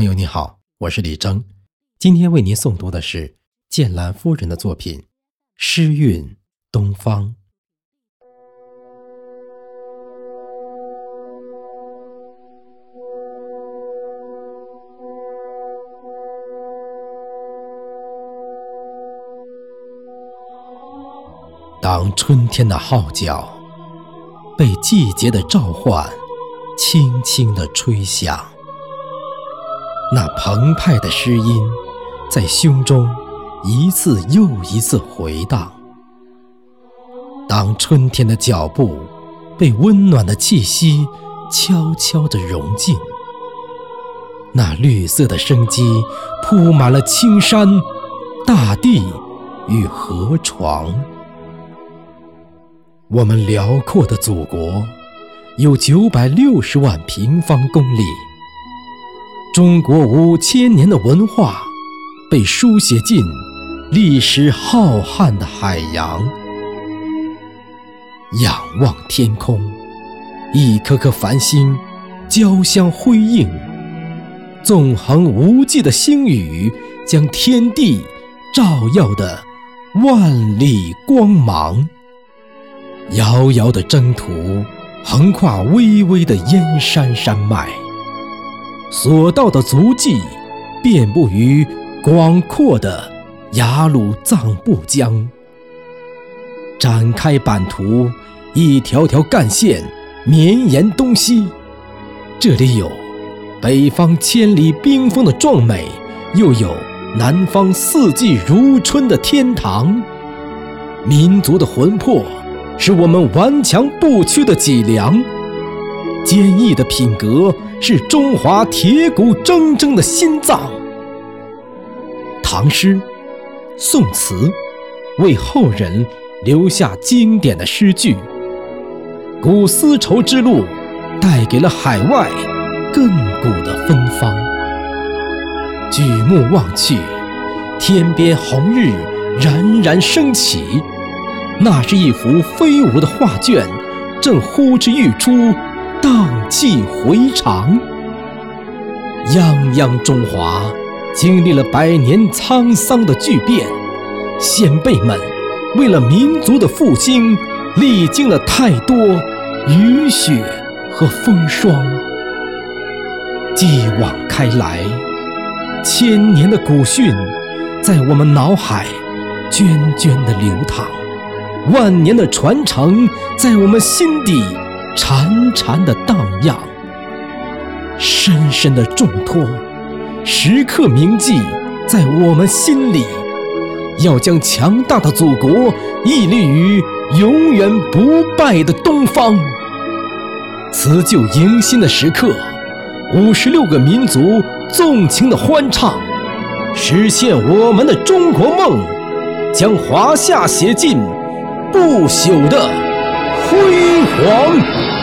朋友你好，我是李征，今天为您诵读的是剑兰夫人的作品《诗韵东方》。当春天的号角被季节的召唤轻轻地吹响，那澎湃的诗音在胸中一次又一次回荡。当春天的脚步被温暖的气息悄悄地融进，那绿色的生机铺满了青山、大地与河床。我们辽阔的祖国有九百六十万平方公里，中国五千年的文化被书写进历史浩瀚的海洋。仰望天空，一颗颗繁星交相辉映，纵横无际的星宇将天地照耀的万里光芒。遥遥的征途，横跨巍巍的燕山山脉，所到的足迹，遍布于广阔的雅鲁藏布江。展开版图，一条条干线绵延东西。这里有北方千里冰封的壮美，又有南方四季如春的天堂。民族的魂魄。是我们顽强不屈的脊梁，坚毅的品格是中华铁骨铮铮的心脏。唐诗、宋词为后人留下经典的诗句，古丝绸之路带给了海外亘古的芬芳。举目望去，天边红日冉冉升起。那是一幅飞舞的画卷，正呼之欲出，荡气回肠。泱泱中华经历了百年沧桑的巨变，先辈们为了民族的复兴，历经了太多雨雪和风霜。继往开来，千年的古训在我们脑海涓涓地流淌。万年的传承在我们心底潺潺的荡漾，深深的重托，时刻铭记在我们心里，要将强大的祖国屹立于永远不败的东方。辞旧迎新的时刻，五十六个民族纵情的欢唱，实现我们的中国梦，将华夏写进。不朽的辉煌。